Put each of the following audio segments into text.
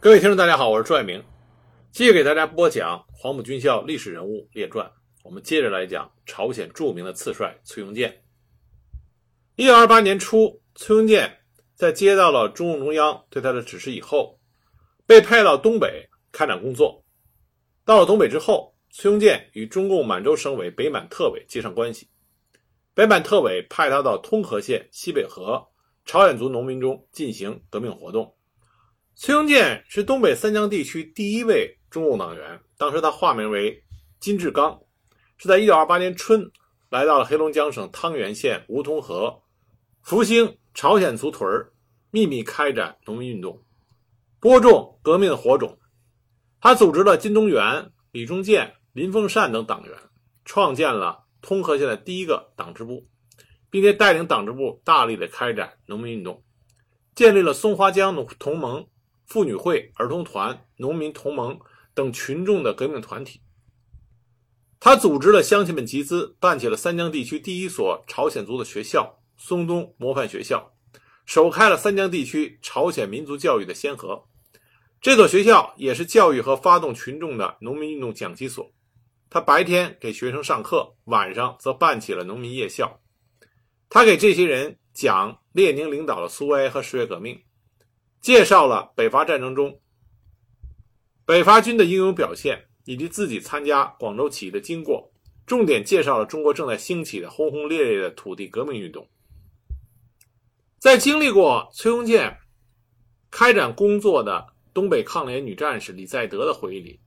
各位听众，大家好，我是朱爱明，继续给大家播讲黄埔军校历史人物列传。我们接着来讲朝鲜著名的次帅崔庸健。一九二八年初，崔庸健在接到了中共中央对他的指示以后，被派到东北开展工作。到了东北之后，崔庸健与中共满洲省委北满特委接上关系，北满特委派他到通河县西北河朝鲜族农民中进行革命活动。崔庸健是东北三江地区第一位中共党员，当时他化名为金志刚，是在1928年春来到了黑龙江省汤原县梧桐河福兴朝鲜族屯秘密开展农民运动，播种革命的火种。他组织了金东元、李忠建、林凤善等党员，创建了通河县的第一个党支部，并且带领党支部大力的开展农民运动，建立了松花江同盟。妇女会、儿童团、农民同盟等群众的革命团体，他组织了乡亲们集资，办起了三江地区第一所朝鲜族的学校——松东模范学校，首开了三江地区朝鲜民族教育的先河。这所学校也是教育和发动群众的农民运动讲习所。他白天给学生上课，晚上则办起了农民夜校。他给这些人讲列宁领导的苏维埃和十月革命。介绍了北伐战争中北伐军的英勇表现，以及自己参加广州起义的经过，重点介绍了中国正在兴起的轰轰烈烈的土地革命运动。在经历过崔庸健开展工作的东北抗联女战士李在德的回忆里，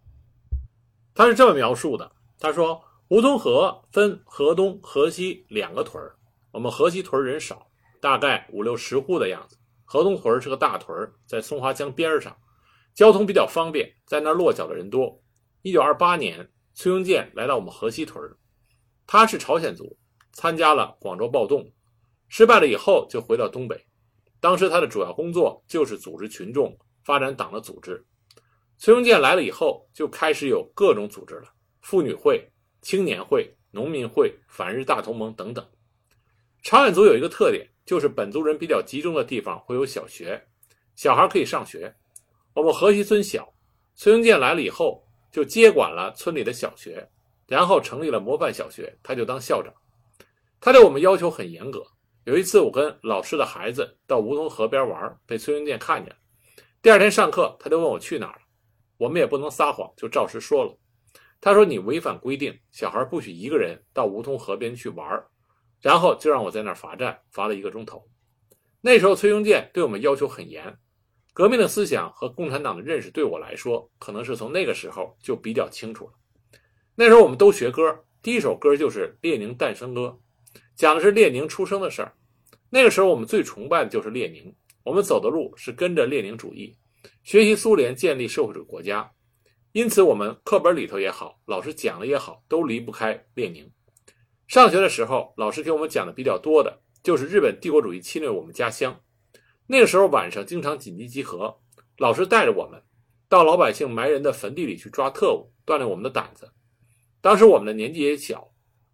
他是这么描述的：“他说，梧桐河分河东、河西两个屯儿我们河西屯人少，大概五六十户的样子。”河东屯是个大屯，在松花江边上，交通比较方便，在那儿落脚的人多。一九二八年，崔庸健来到我们河西屯，他是朝鲜族，参加了广州暴动，失败了以后就回到东北。当时他的主要工作就是组织群众发展党的组织。崔庸健来了以后，就开始有各种组织了：妇女会、青年会、农民会、反日大同盟等等。朝鲜族有一个特点。就是本族人比较集中的地方会有小学，小孩可以上学。我们河西村小，崔庸健来了以后就接管了村里的小学，然后成立了模范小学，他就当校长。他对我们要求很严格。有一次我跟老师的孩子到梧桐河边玩，被崔英健看见。第二天上课，他就问我去哪儿了。我们也不能撒谎，就照实说了。他说：“你违反规定，小孩不许一个人到梧桐河边去玩。”然后就让我在那儿罚站，罚了一个钟头。那时候崔庸健对我们要求很严，革命的思想和共产党的认识对我来说，可能是从那个时候就比较清楚了。那时候我们都学歌，第一首歌就是《列宁诞生歌》，讲的是列宁出生的事儿。那个时候我们最崇拜的就是列宁，我们走的路是跟着列宁主义，学习苏联建立社会主义国家。因此，我们课本里头也好，老师讲的也好，都离不开列宁。上学的时候，老师给我们讲的比较多的就是日本帝国主义侵略我们家乡。那个时候晚上经常紧急集合，老师带着我们到老百姓埋人的坟地里去抓特务，锻炼我们的胆子。当时我们的年纪也小，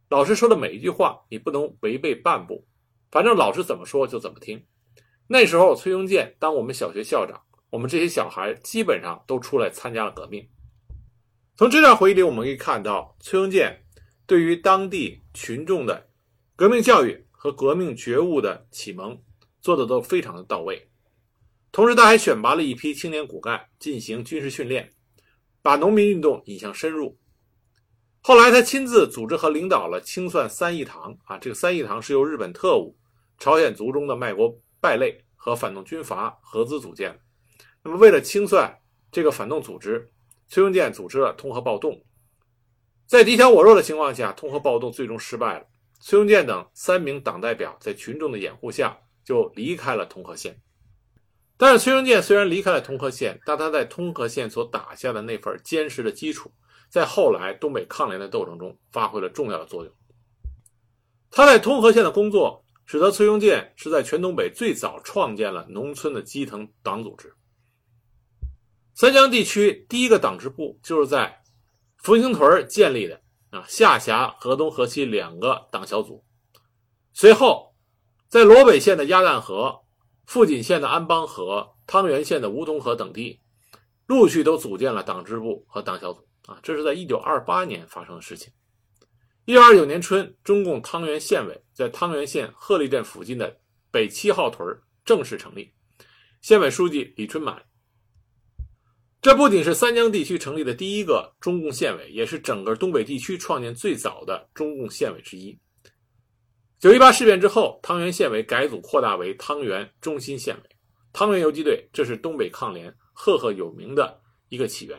老师说的每一句话你不能违背半步，反正老师怎么说就怎么听。那时候崔庸健当我们小学校长，我们这些小孩基本上都出来参加了革命。从这段回忆里，我们可以看到崔庸健。对于当地群众的革命教育和革命觉悟的启蒙，做的都非常的到位。同时，他还选拔了一批青年骨干进行军事训练，把农民运动引向深入。后来，他亲自组织和领导了清算三义堂啊，这个三义堂是由日本特务、朝鲜族中的卖国败类和反动军阀合资组建。那么，为了清算这个反动组织，崔永健组织了通河暴动。在敌强我弱的情况下，通河暴动最终失败了。崔庸健等三名党代表在群众的掩护下就离开了通河县。但是，崔庸健虽然离开了通河县，但他在通河县所打下的那份坚实的基础，在后来东北抗联的斗争中发挥了重要的作用。他在通河县的工作，使得崔庸健是在全东北最早创建了农村的基层党组织。三江地区第一个党支部就是在。复兴屯建立的啊，下辖河东、河西两个党小组。随后，在罗北县的鸭蛋河、富锦县的安邦河、汤原县的梧桐河等地，陆续都组建了党支部和党小组啊。这是在一九二八年发生的事情。一九二九年春，中共汤原县委在汤原县鹤立镇附近的北七号屯正式成立，县委书记李春满。这不仅是三江地区成立的第一个中共县委，也是整个东北地区创建最早的中共县委之一。九一八事变之后，汤原县委改组扩大为汤原中心县委。汤原游击队，这是东北抗联赫赫有名的一个起源。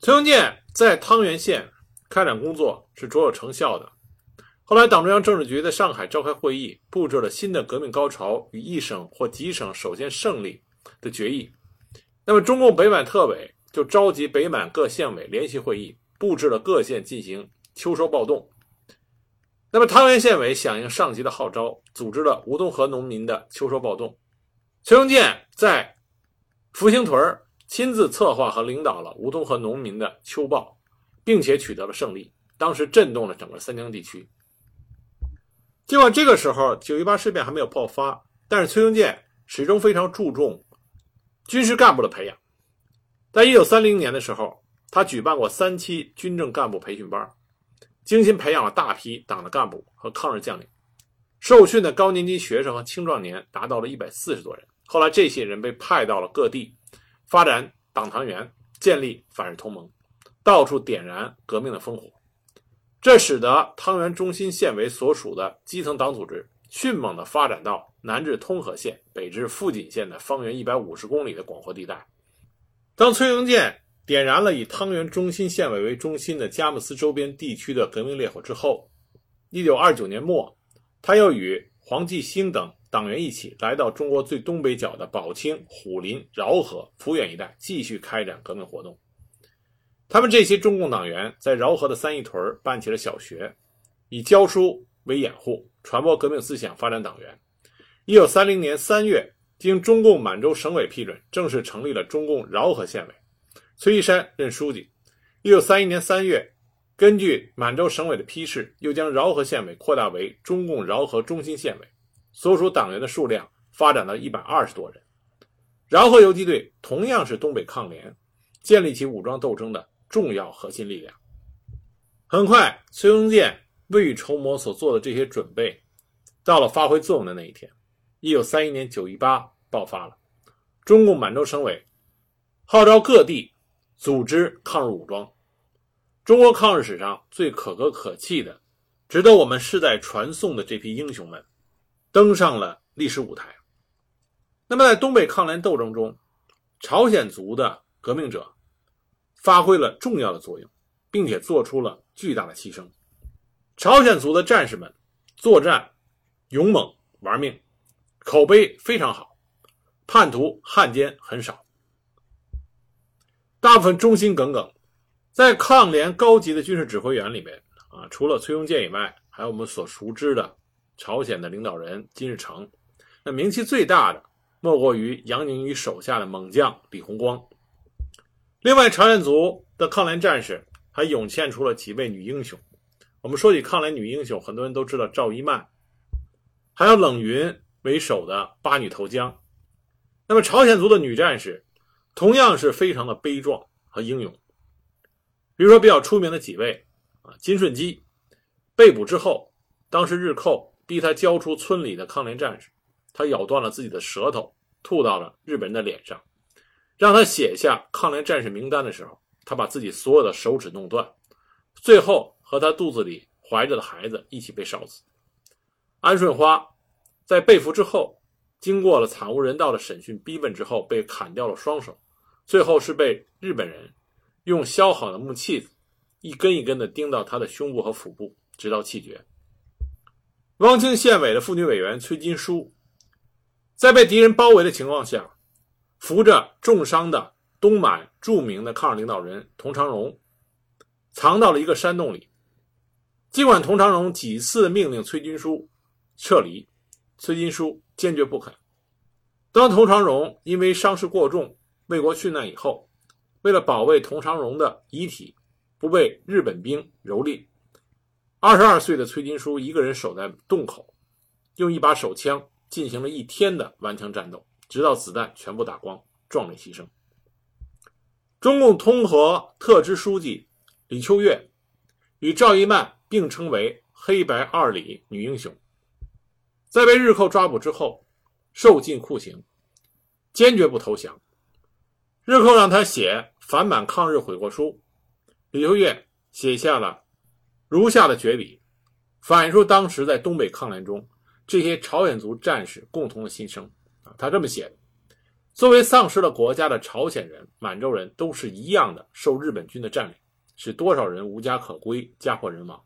崔庸健在汤原县开展工作是卓有成效的。后来，党中央政治局在上海召开会议，布置了新的革命高潮与一省或几省首先胜利的决议。那么，中共北满特委就召集北满各县委联席会议，布置了各县进行秋收暴动。那么，汤原县委响应上级的号召，组织了吴淞河农民的秋收暴动。崔庸健在福兴屯亲自策划和领导了吴淞河农民的秋暴，并且取得了胜利，当时震动了整个三江地区。尽管这个时候九一八事变还没有爆发，但是崔庸健始终非常注重。军事干部的培养，在一九三零年的时候，他举办过三期军政干部培训班，精心培养了大批党的干部和抗日将领。受训的高年级学生和青壮年达到了一百四十多人。后来，这些人被派到了各地，发展党团员，建立反日同盟，到处点燃革命的烽火。这使得汤原中心县委所属的基层党组织迅猛地发展到。南至通河县，北至富锦县的方圆一百五十公里的广阔地带。当崔庸健点燃了以汤原中心县委为中心的佳木斯周边地区的革命烈火之后，一九二九年末，他又与黄继兴等党员一起来到中国最东北角的宝清、虎林、饶河、抚远一带，继续开展革命活动。他们这些中共党员在饶河的三义屯办起了小学，以教书为掩护，传播革命思想，发展党员。一九三零年三月，经中共满洲省委批准，正式成立了中共饶河县委，崔一山任书记。一九三一年三月，根据满洲省委的批示，又将饶河县委扩大为中共饶河中心县委，所属党员的数量发展到一百二十多人。饶河游击队同样是东北抗联建立起武装斗争的重要核心力量。很快，崔庸健未雨绸缪所做的这些准备，到了发挥作用的那一天。一九三一年九一八爆发了，中共满洲省委号召各地组织抗日武装。中国抗日史上最可歌可泣的、值得我们世代传颂的这批英雄们，登上了历史舞台。那么，在东北抗联斗争中，朝鲜族的革命者发挥了重要的作用，并且做出了巨大的牺牲。朝鲜族的战士们作战勇猛，玩命。口碑非常好，叛徒汉奸很少，大部分忠心耿耿。在抗联高级的军事指挥员里面啊，除了崔庸健以外，还有我们所熟知的朝鲜的领导人金日成。那名气最大的莫过于杨宁宇手下的猛将李红光。另外，朝鲜族的抗联战士还涌现出了几位女英雄。我们说起抗联女英雄，很多人都知道赵一曼，还有冷云。为首的八女投江，那么朝鲜族的女战士同样是非常的悲壮和英勇。比如说比较出名的几位啊，金顺基被捕之后，当时日寇逼他交出村里的抗联战士，他咬断了自己的舌头，吐到了日本人的脸上，让他写下抗联战士名单的时候，他把自己所有的手指弄断，最后和他肚子里怀着的孩子一起被烧死。安顺花。在被俘之后，经过了惨无人道的审讯逼问之后，被砍掉了双手，最后是被日本人用削好的木器子一根一根的钉到他的胸部和腹部，直到气绝。汪清县委的妇女委员崔金书，在被敌人包围的情况下，扶着重伤的东满著名的抗日领导人佟长荣，藏到了一个山洞里。尽管佟长荣几次命令崔金书撤离。崔金书坚决不肯。当佟长荣因为伤势过重为国殉难以后，为了保卫佟长荣的遗体不被日本兵蹂躏，二十二岁的崔金书一个人守在洞口，用一把手枪进行了一天的顽强战斗，直到子弹全部打光，壮烈牺牲。中共通河特支书记李秋月与赵一曼并称为“黑白二李女英雄”。在被日寇抓捕之后，受尽酷刑，坚决不投降。日寇让他写反满抗日悔过书，李秋月写下了如下的绝笔，反映出当时在东北抗联中这些朝鲜族战士共同的心声啊。他这么写的。作为丧失了国家的朝鲜人、满洲人，都是一样的受日本军的占领，使多少人无家可归、家破人亡。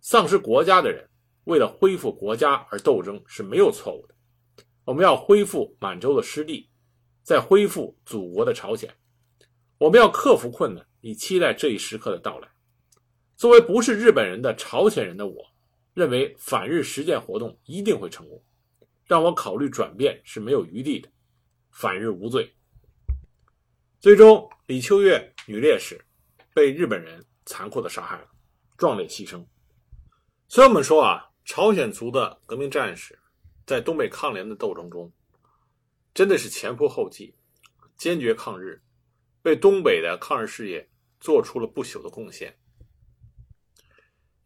丧失国家的人，为了恢复国家而斗争是没有错误的。我们要恢复满洲的失地，再恢复祖国的朝鲜。我们要克服困难，以期待这一时刻的到来。作为不是日本人的朝鲜人的我，认为反日实践活动一定会成功。让我考虑转变是没有余地的。反日无罪。最终，李秋月女烈士被日本人残酷的杀害了，壮烈牺牲。所以我们说啊，朝鲜族的革命战士在东北抗联的斗争中，真的是前仆后继，坚决抗日，为东北的抗日事业做出了不朽的贡献。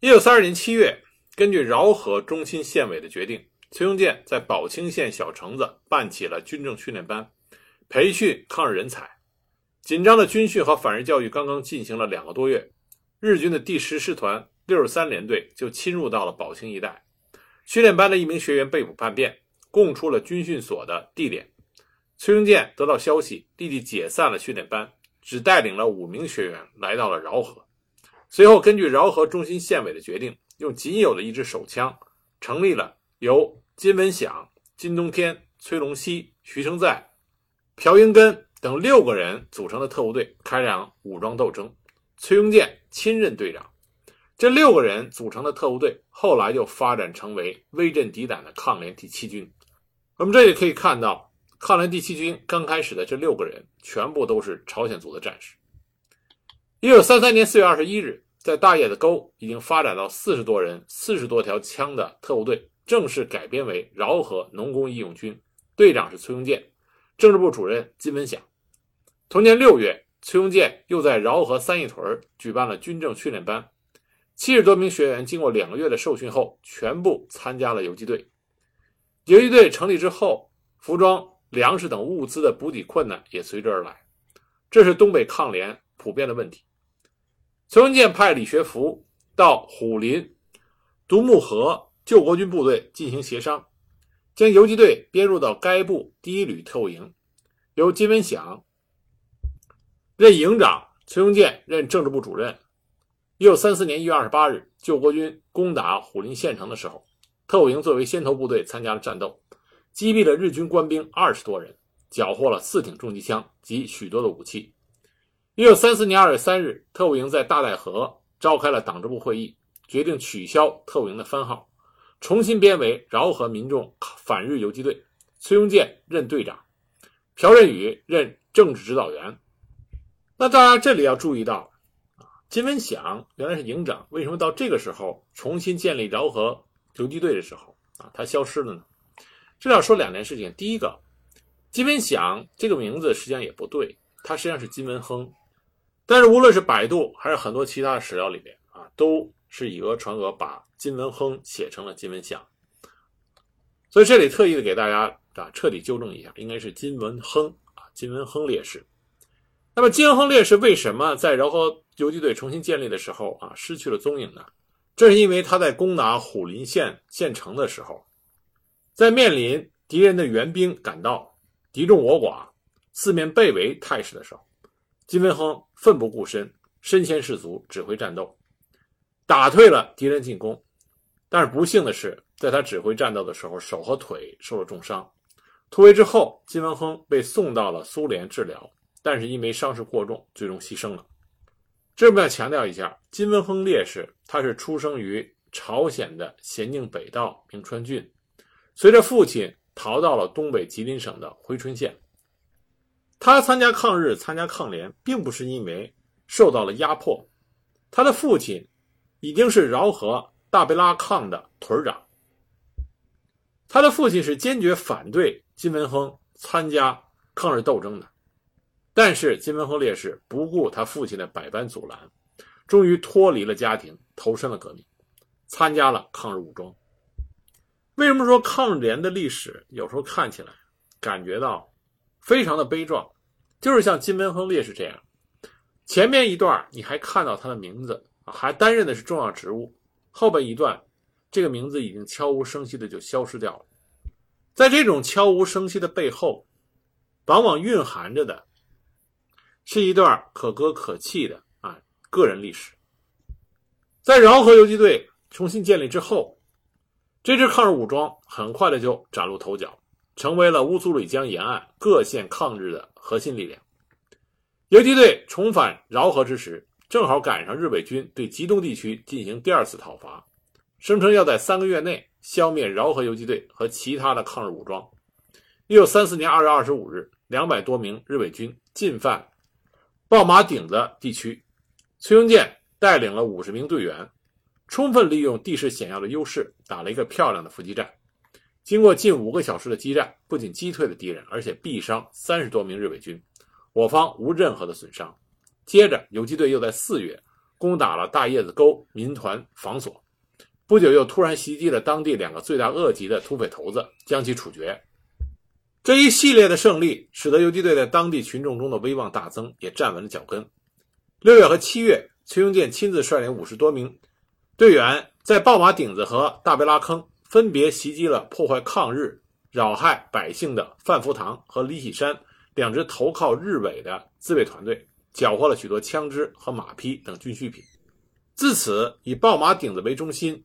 一九三二年七月，根据饶河中心县委的决定。崔庸健在宝清县小城子办起了军政训练班，培训抗日人才。紧张的军训和反日教育刚刚进行了两个多月，日军的第十师团六十三联队就侵入到了宝清一带。训练班的一名学员被捕叛变，供出了军训所的地点。崔庸健得到消息，立即解散了训练班，只带领了五名学员来到了饶河。随后，根据饶河中心县委的决定，用仅有的一支手枪，成立了由金文响、金冬天、崔龙熙、徐成在、朴英根等六个人组成的特务队开展武装斗争，崔庸健亲任队长。这六个人组成的特务队后来就发展成为威震敌胆的抗联第七军。我们这里可以看到，抗联第七军刚开始的这六个人全部都是朝鲜族的战士。一九三三年四月二十一日，在大叶子沟已经发展到四十多人、四十多条枪的特务队。正式改编为饶河农工义勇军，队长是崔庸健，政治部主任金文响。同年六月，崔庸健又在饶河三义屯举办了军政训练班，七十多名学员经过两个月的受训后，全部参加了游击队。游击队成立之后，服装、粮食等物资的补给困难也随之而来，这是东北抗联普遍的问题。崔文健派李学福到虎林、独木河。救国军部队进行协商，将游击队编入到该部第一旅特务营，由金文响任营长，崔文健任政治部主任。一九三四年一月二十八日，救国军攻打虎林县城的时候，特务营作为先头部队参加了战斗，击毙了日军官兵二十多人，缴获了四挺重机枪及许多的武器。一九三四年二月三日，特务营在大带河召开了党支部会议，决定取消特务营的番号。重新编为饶河民众反日游击队，崔庸健任队长，朴任宇任政治指导员。那当然，这里要注意到，金文祥原来是营长，为什么到这个时候重新建立饶河游击队的时候，啊，他消失了呢？这要说两件事情。第一个，金文祥这个名字实际上也不对，他实际上是金文亨。但是无论是百度还是很多其他的史料里面，啊，都是以讹传讹，把。金文亨写成了金文祥，所以这里特意的给大家啊彻底纠正一下，应该是金文亨啊，金文亨烈士。那么金文亨烈士为什么在饶河游击队重新建立的时候啊失去了踪影呢？这是因为他在攻打虎林县县城的时候，在面临敌人的援兵赶到，敌众我寡，四面被围态势的时候，金文亨奋不顾身，身先士卒，指挥战斗，打退了敌人进攻。但是不幸的是，在他指挥战斗的时候，手和腿受了重伤。突围之后，金文亨被送到了苏联治疗，但是因为伤势过重，最终牺牲了。这边要强调一下，金文亨烈士他是出生于朝鲜的咸宁北道明川郡，随着父亲逃到了东北吉林省的珲春县。他参加抗日、参加抗联，并不是因为受到了压迫，他的父亲已经是饶河。大贝拉抗的屯长，他的父亲是坚决反对金文亨参加抗日斗争的。但是金文亨烈士不顾他父亲的百般阻拦，终于脱离了家庭，投身了革命，参加了抗日武装。为什么说抗日联的历史有时候看起来感觉到非常的悲壮？就是像金文亨烈士这样，前面一段你还看到他的名字，还担任的是重要职务，后边一段这个名字已经悄无声息的就消失掉了。在这种悄无声息的背后，往往蕴含着的是一段可歌可泣的啊个人历史。在饶河游击队重新建立之后，这支抗日武装很快的就崭露头角。成为了乌苏里江沿岸各县抗日的核心力量。游击队重返饶河之时，正好赶上日伪军对吉东地区进行第二次讨伐，声称要在三个月内消灭饶河游击队和其他的抗日武装。一九三四年二月二十五日，两百多名日伪军进犯爆马顶子地区，崔庸健带领了五十名队员，充分利用地势险要的优势，打了一个漂亮的伏击战。经过近五个小时的激战，不仅击退了敌人，而且毙伤三十多名日伪军，我方无任何的损伤。接着，游击队又在四月攻打了大叶子沟民团防所，不久又突然袭击了当地两个罪大恶极的土匪头子，将其处决。这一系列的胜利，使得游击队在当地群众中的威望大增，也站稳了脚跟。六月和七月，崔庸健亲自率领五十多名队员，在爆马顶子和大贝拉坑。分别袭击了破坏抗日、扰害百姓的范福堂和李喜山两支投靠日伪的自卫团队，缴获了许多枪支和马匹等军需品。自此，以爆马顶子为中心，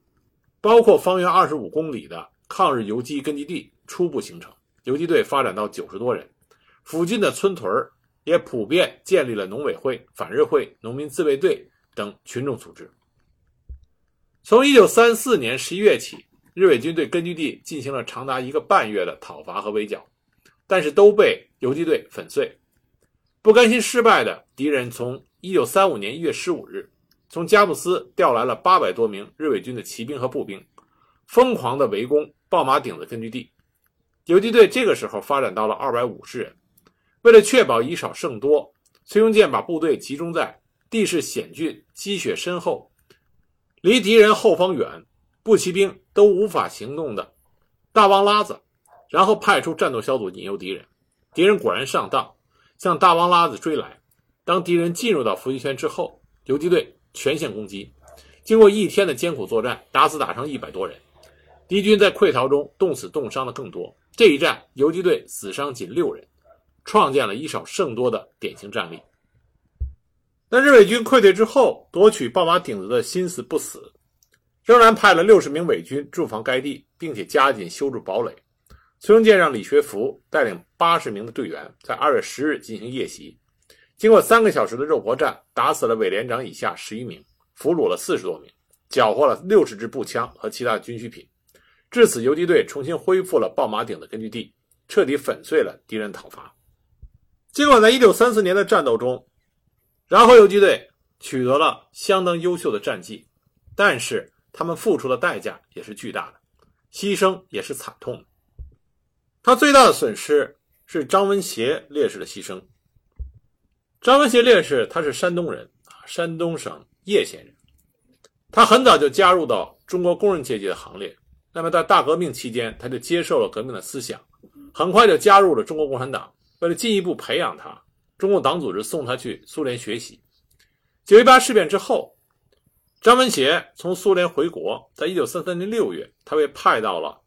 包括方圆二十五公里的抗日游击根据地初步形成。游击队发展到九十多人，附近的村屯也普遍建立了农委会、反日会、农民自卫队等群众组织。从一九三四年十一月起。日伪军对根据地进行了长达一个半月的讨伐和围剿，但是都被游击队粉碎。不甘心失败的敌人，从1935年1月15日，从加布斯调来了800多名日伪军的骑兵和步兵，疯狂地围攻爆马顶子根据地。游击队这个时候发展到了250人。为了确保以少胜多，崔庸健把部队集中在地势险峻、积雪深厚、离敌人后方远。步骑兵都无法行动的大王拉子，然后派出战斗小组引诱敌人。敌人果然上当，向大王拉子追来。当敌人进入到伏击圈之后，游击队全线攻击。经过一天的艰苦作战，打死打伤一百多人。敌军在溃逃中冻死冻伤的更多。这一战，游击队死伤仅六人，创建了以少胜多的典型战例。但日伪军溃退之后，夺取爆马顶子的心思不死。仍然派了六十名伪军驻防该地，并且加紧修筑堡垒。崔庸健让李学福带领八十名的队员，在二月十日进行夜袭。经过三个小时的肉搏战，打死了伪连长以下十一名，俘虏了四十多名，缴获了六十支步枪和其他军需品。至此，游击队重新恢复了爆马顶的根据地，彻底粉碎了敌人讨伐。尽管在一九三四年的战斗中，饶河游击队取得了相当优秀的战绩，但是。他们付出的代价也是巨大的，牺牲也是惨痛的。他最大的损失是张文协烈士的牺牲。张文协烈士他是山东人，山东省叶县人。他很早就加入到中国工人阶级的行列。那么在大革命期间，他就接受了革命的思想，很快就加入了中国共产党。为了进一步培养他，中共党组织送他去苏联学习。九一八事变之后。张文协从苏联回国，在一九三三年六月，他被派到了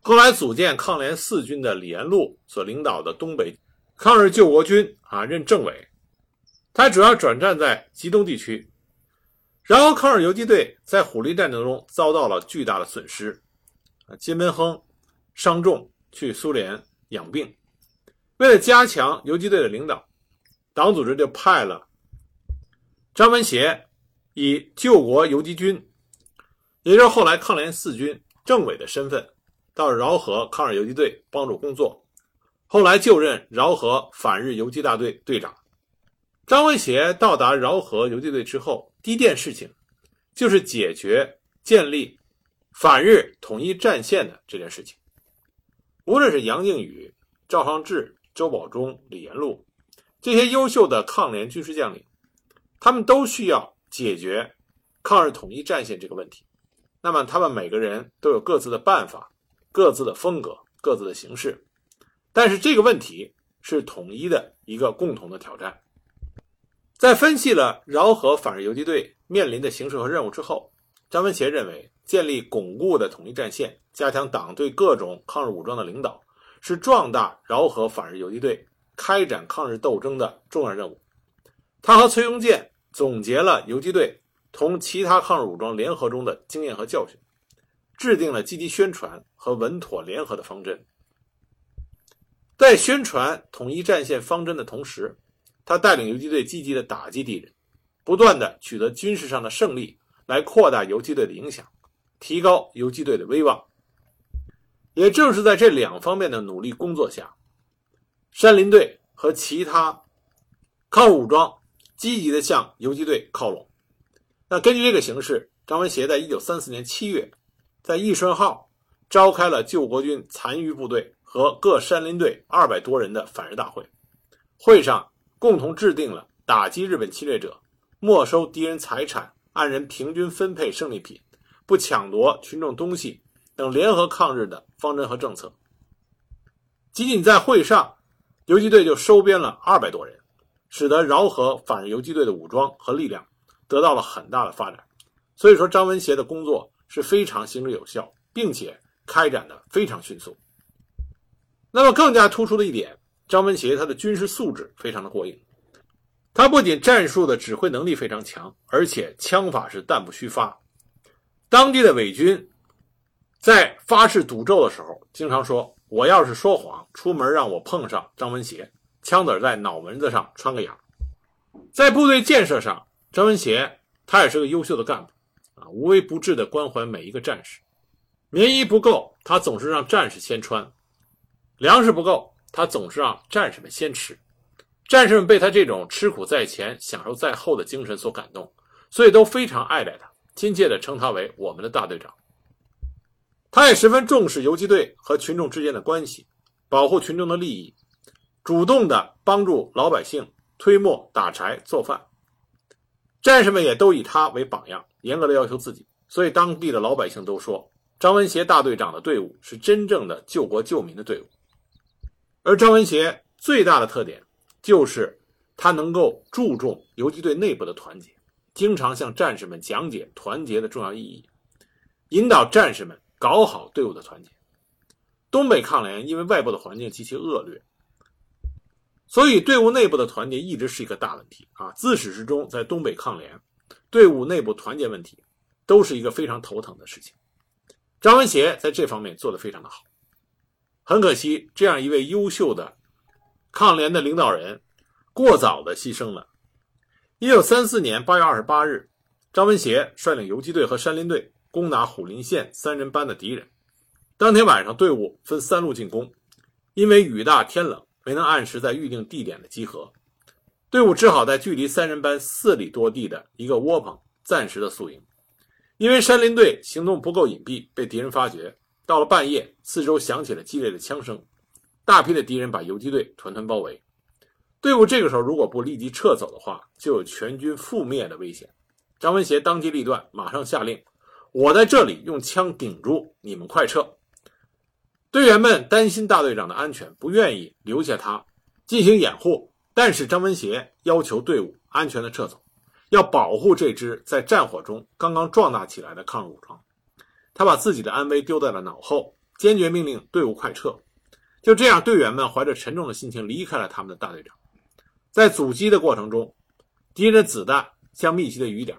后来组建抗联四军的李延禄所领导的东北抗日救国军啊，任政委。他主要转战在吉东地区。然后，抗日游击队在虎力战争中遭到了巨大的损失，金门亨伤重去苏联养病。为了加强游击队的领导，党组织就派了张文协。以救国游击军，也就是后来抗联四军政委的身份，到饶河抗日游击队帮助工作。后来就任饶河反日游击大队队长。张文协到达饶河游击队之后，第一件事情就是解决建立反日统一战线的这件事情。无论是杨靖宇、赵尚志、周保中、李延禄这些优秀的抗联军事将领，他们都需要解决抗日统一战线这个问题。那么，他们每个人都有各自的办法、各自的风格、各自的形式，但是这个问题是统一的一个共同的挑战。在分析了饶河反日游击队面临的形势和任务之后，张文杰认为，建立巩固的统一战线，加强党对各种抗日武装的领导，是壮大饶河反日游击队开展抗日斗争的重要任务。他和崔庸健总结了游击队同其他抗日武装联合中的经验和教训，制定了积极宣传和稳妥联合的方针。在宣传统一战线方针的同时，他带领游击队积极的打击敌人，不断的取得军事上的胜利，来扩大游击队的影响，提高游击队的威望。也正是在这两方面的努力工作下，山林队和其他抗日武装积极的向游击队靠拢。那根据这个形势，张文协在一九三四年七月，在义顺号召开了救国军残余部队和各山林队二百多人的反日大会，会上。共同制定了打击日本侵略者、没收敌人财产、按人平均分配胜利品、不抢夺群众东西等联合抗日的方针和政策。仅仅在会上，游击队就收编了二百多人，使得饶河反日游击队的武装和力量得到了很大的发展。所以说，张文协的工作是非常行之有效，并且开展的非常迅速。那么，更加突出的一点。张文协他的军事素质非常的过硬，他不仅战术的指挥能力非常强，而且枪法是弹不虚发。当地的伪军在发誓赌咒的时候，经常说：“我要是说谎，出门让我碰上张文协，枪子在脑门子上穿个眼。”在部队建设上，张文协他也是个优秀的干部啊，无微不至的关怀每一个战士。棉衣不够，他总是让战士先穿；粮食不够。他总是让战士们先吃，战士们被他这种吃苦在前、享受在后的精神所感动，所以都非常爱戴他，亲切地称他为我们的大队长。他也十分重视游击队和群众之间的关系，保护群众的利益，主动地帮助老百姓推磨、打柴、做饭。战士们也都以他为榜样，严格的要求自己，所以当地的老百姓都说，张文协大队长的队伍是真正的救国救民的队伍。而张文协最大的特点就是他能够注重游击队内部的团结，经常向战士们讲解团结的重要意义，引导战士们搞好队伍的团结。东北抗联因为外部的环境极其恶劣，所以队伍内部的团结一直是一个大问题啊！自始至终，在东北抗联，队伍内部团结问题都是一个非常头疼的事情。张文协在这方面做得非常的好。很可惜，这样一位优秀的抗联的领导人，过早的牺牲了。一九三四年八月二十八日，张文协率领游击队和山林队攻打虎林县三人班的敌人。当天晚上，队伍分三路进攻，因为雨大天冷，没能按时在预定地点的集合，队伍只好在距离三人班四里多地的一个窝棚暂时的宿营。因为山林队行动不够隐蔽，被敌人发觉。到了半夜，四周响起了激烈的枪声，大批的敌人把游击队团团包围。队伍这个时候如果不立即撤走的话，就有全军覆灭的危险。张文协当机立断，马上下令：“我在这里用枪顶住，你们快撤！”队员们担心大队长的安全，不愿意留下他进行掩护。但是张文协要求队伍安全的撤走，要保护这支在战火中刚刚壮大起来的抗日武装。他把自己的安危丢在了脑后，坚决命令队伍快撤。就这样，队员们怀着沉重的心情离开了他们的大队长。在阻击的过程中，敌人的子弹像密集的雨点。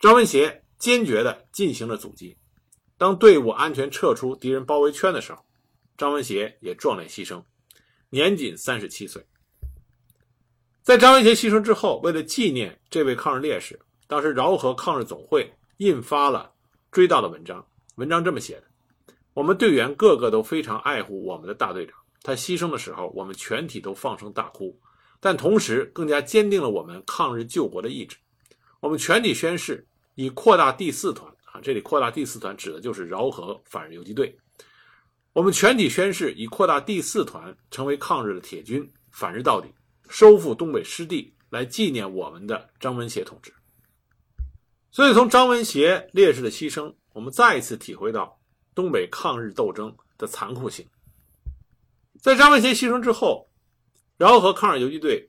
张文协坚决地进行了阻击。当队伍安全撤出敌人包围圈的时候，张文协也壮烈牺牲，年仅三十七岁。在张文协牺牲之后，为了纪念这位抗日烈士，当时饶河抗日总会印发了。追悼的文章，文章这么写的：我们队员个个都非常爱护我们的大队长，他牺牲的时候，我们全体都放声大哭，但同时更加坚定了我们抗日救国的意志。我们全体宣誓，以扩大第四团啊，这里扩大第四团指的就是饶河反日游击队。我们全体宣誓，以扩大第四团成为抗日的铁军，反日到底，收复东北失地，来纪念我们的张文协同志。所以，从张文协烈士的牺牲，我们再一次体会到东北抗日斗争的残酷性。在张文协牺牲之后，饶河抗日游击队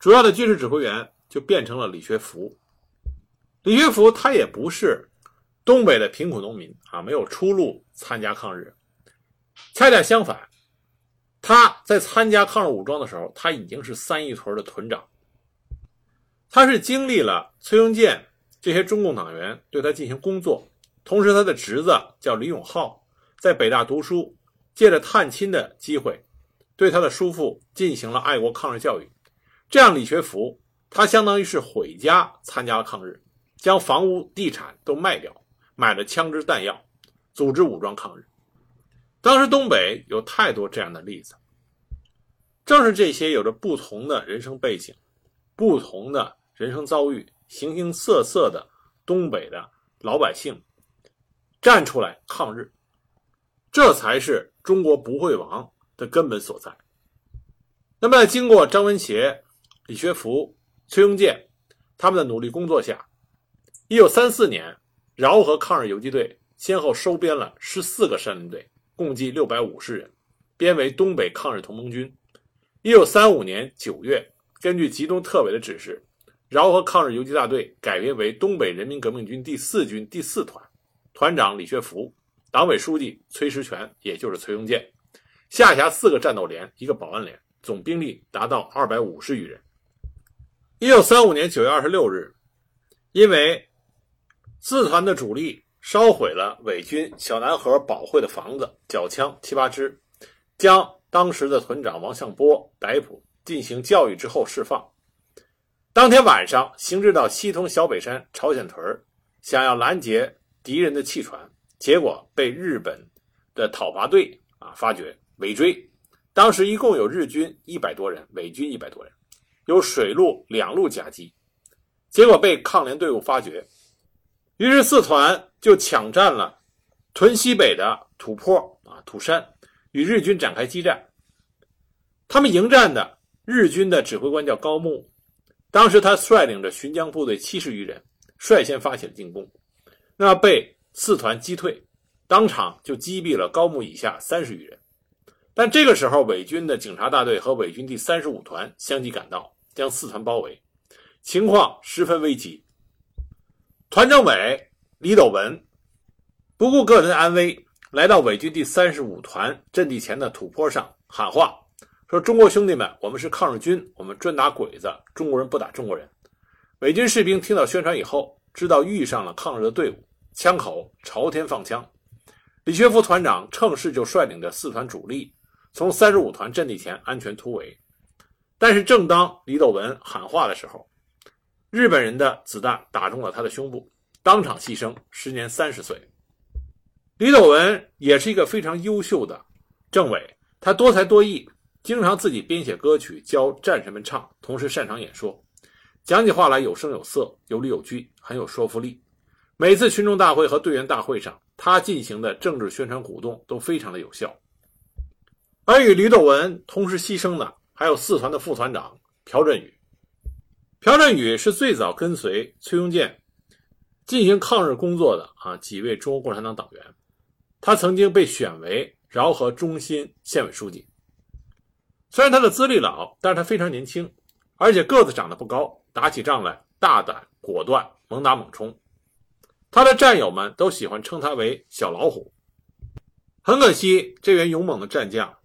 主要的军事指挥员就变成了李学福。李学福他也不是东北的贫苦农民啊，没有出路参加抗日。恰恰相反，他在参加抗日武装的时候，他已经是三义屯的屯长。他是经历了崔庸健。这些中共党员对他进行工作，同时他的侄子叫李永浩，在北大读书，借着探亲的机会，对他的叔父进行了爱国抗日教育。这样，李学福他相当于是毁家参加了抗日，将房屋、地产都卖掉，买了枪支弹药，组织武装抗日。当时东北有太多这样的例子，正是这些有着不同的人生背景、不同的人生遭遇。形形色色的东北的老百姓站出来抗日，这才是中国不会亡的根本所在。那么，经过张文协、李学福、崔庸健他们的努力工作下，一九三四年，饶河抗日游击队先后收编了十四个山林队，共计六百五十人，编为东北抗日同盟军。一九三五年九月，根据集中特委的指示。饶河抗日游击大队改编为东北人民革命军第四军第四团，团长李学福，党委书记崔石泉，也就是崔庸健，下辖四个战斗连，一个保安连，总兵力达到二百五十余人。一九三五年九月二十六日，因为四团的主力烧毁了伪军小南河保会的房子，缴枪七八支，将当时的团长王向波逮捕，进行教育之后释放。当天晚上，行至到西通小北山朝鲜屯想要拦截敌人的汽船，结果被日本的讨伐队啊发觉尾追。当时一共有日军一百多人，伪军一百多人，有水陆两路夹击，结果被抗联队伍发觉，于是四团就抢占了屯西北的土坡啊土山，与日军展开激战。他们迎战的日军的指挥官叫高木。当时他率领着巡江部队七十余人，率先发起了进攻，那被四团击退，当场就击毙了高木以下三十余人。但这个时候，伪军的警察大队和伪军第三十五团相继赶到，将四团包围，情况十分危急。团政委李斗文不顾个人的安危，来到伪军第三十五团阵地前的土坡上喊话。说：“中国兄弟们，我们是抗日军，我们专打鬼子，中国人不打中国人。”伪军士兵听到宣传以后，知道遇上了抗日的队伍，枪口朝天放枪。李学福团长乘势就率领着四团主力从三十五团阵地前安全突围。但是，正当李斗文喊话的时候，日本人的子弹打中了他的胸部，当场牺牲，时年三十岁。李斗文也是一个非常优秀的政委，他多才多艺。经常自己编写歌曲教战士们唱，同时擅长演说，讲起话来有声有色、有理有据，很有说服力。每次群众大会和队员大会上，他进行的政治宣传鼓动都非常的有效。而与李斗文同时牺牲的，还有四团的副团长朴振宇。朴振宇是最早跟随崔庸健进行抗日工作的啊几位中国共产党党员，他曾经被选为饶河中心县委书记。虽然他的资历老，但是他非常年轻，而且个子长得不高，打起仗来大胆果断，猛打猛冲。他的战友们都喜欢称他为“小老虎”。很可惜，这员勇猛的战将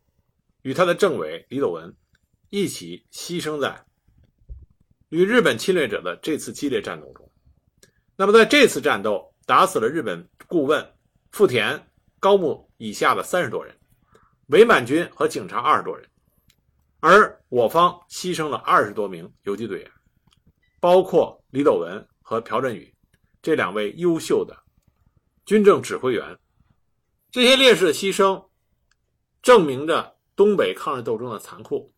与他的政委李斗文一起牺牲在与日本侵略者的这次激烈战斗中。那么，在这次战斗打死了日本顾问富田高木以下的三十多人，伪满军和警察二十多人。而我方牺牲了二十多名游击队员，包括李斗文和朴振宇这两位优秀的军政指挥员。这些烈士的牺牲，证明着东北抗日斗争的残酷，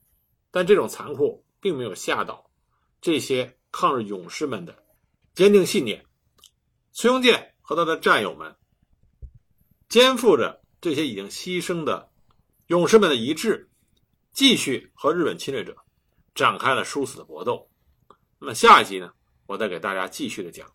但这种残酷并没有吓倒这些抗日勇士们的坚定信念。崔庸健和他的战友们肩负着这些已经牺牲的勇士们的遗志。继续和日本侵略者展开了殊死的搏斗。那么下一集呢，我再给大家继续的讲。